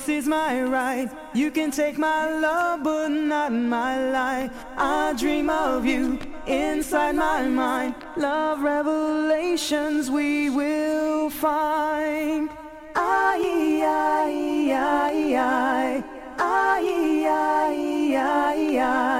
this is my right. You can take my love, but not my life. I dream of you inside my mind. Love revelations we will find. I, I, I, I, I, I, I, I.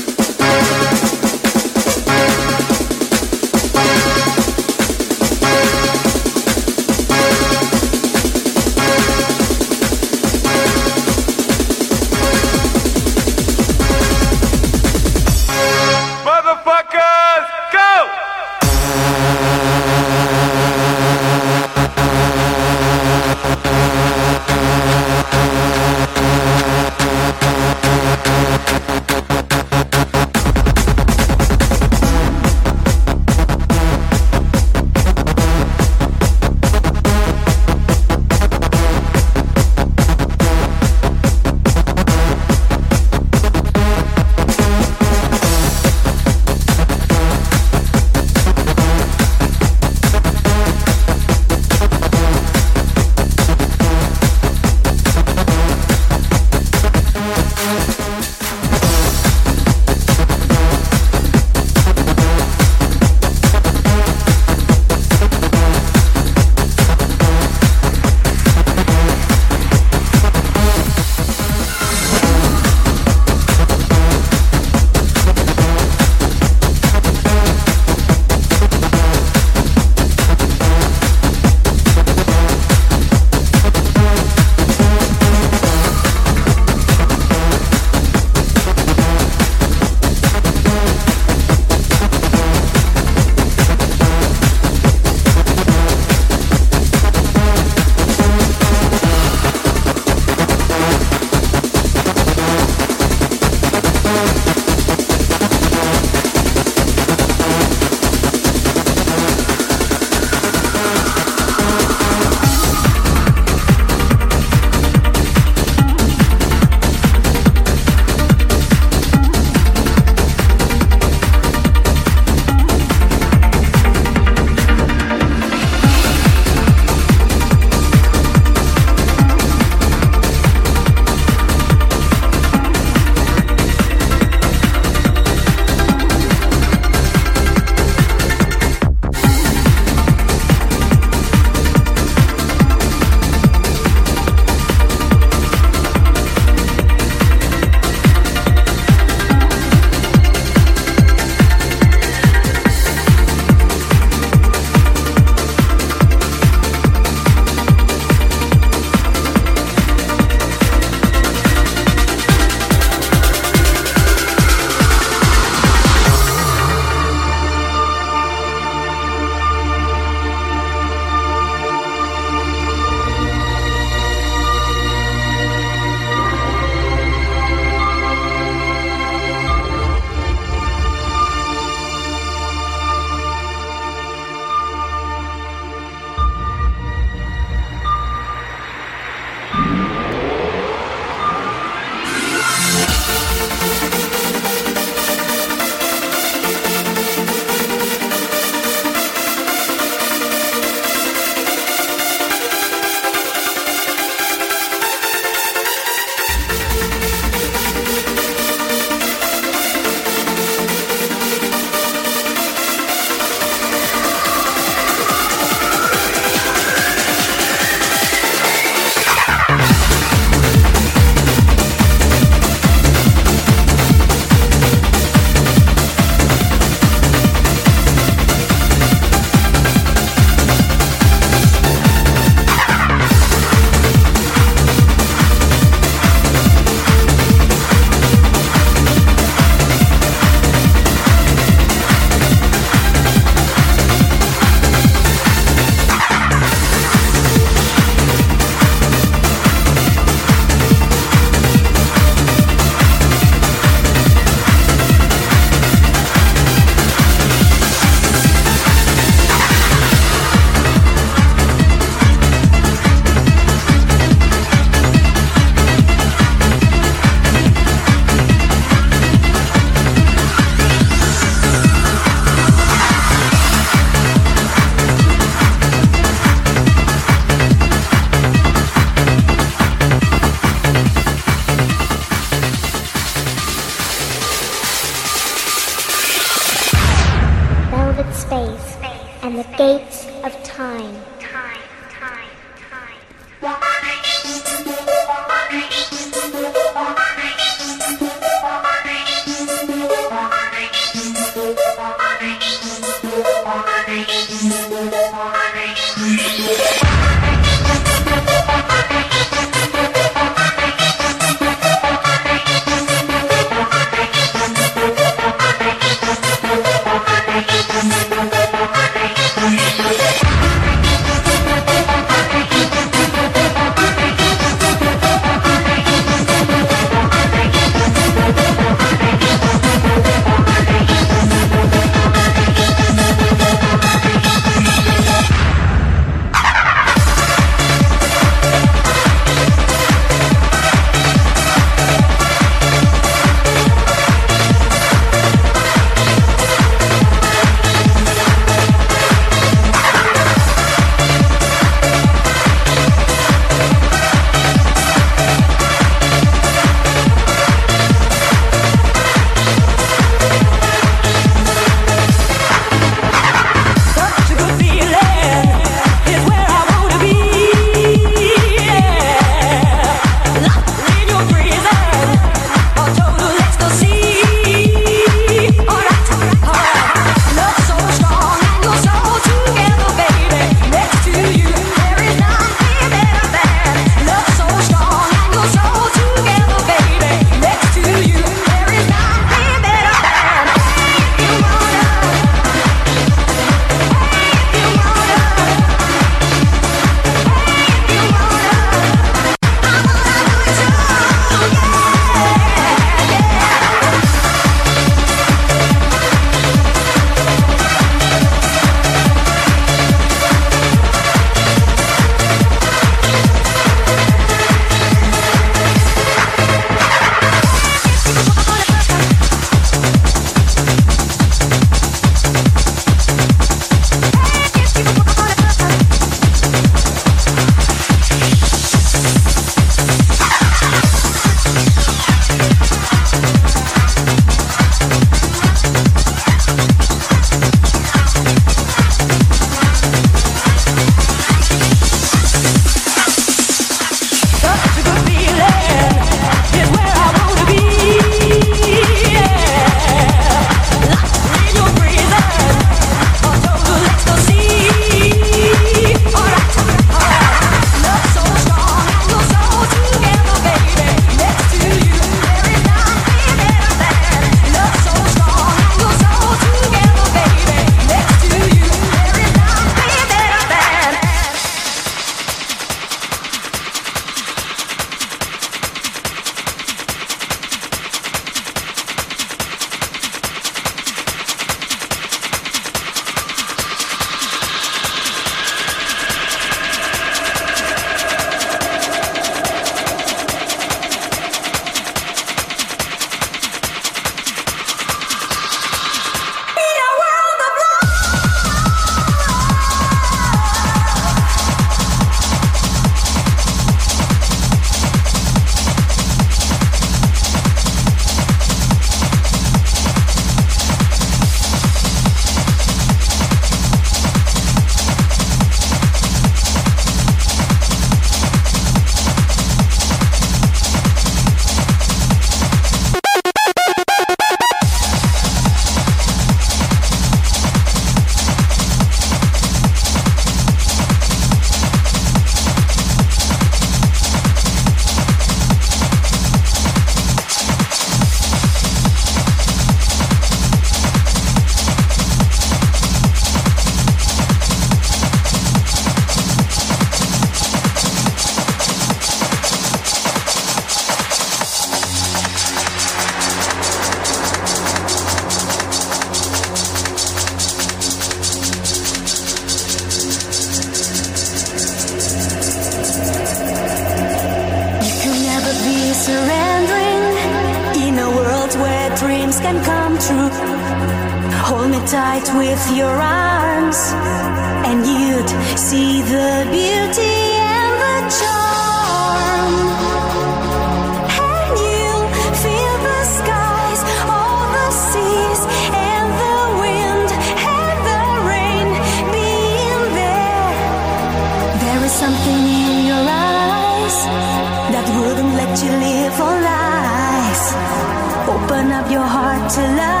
to love.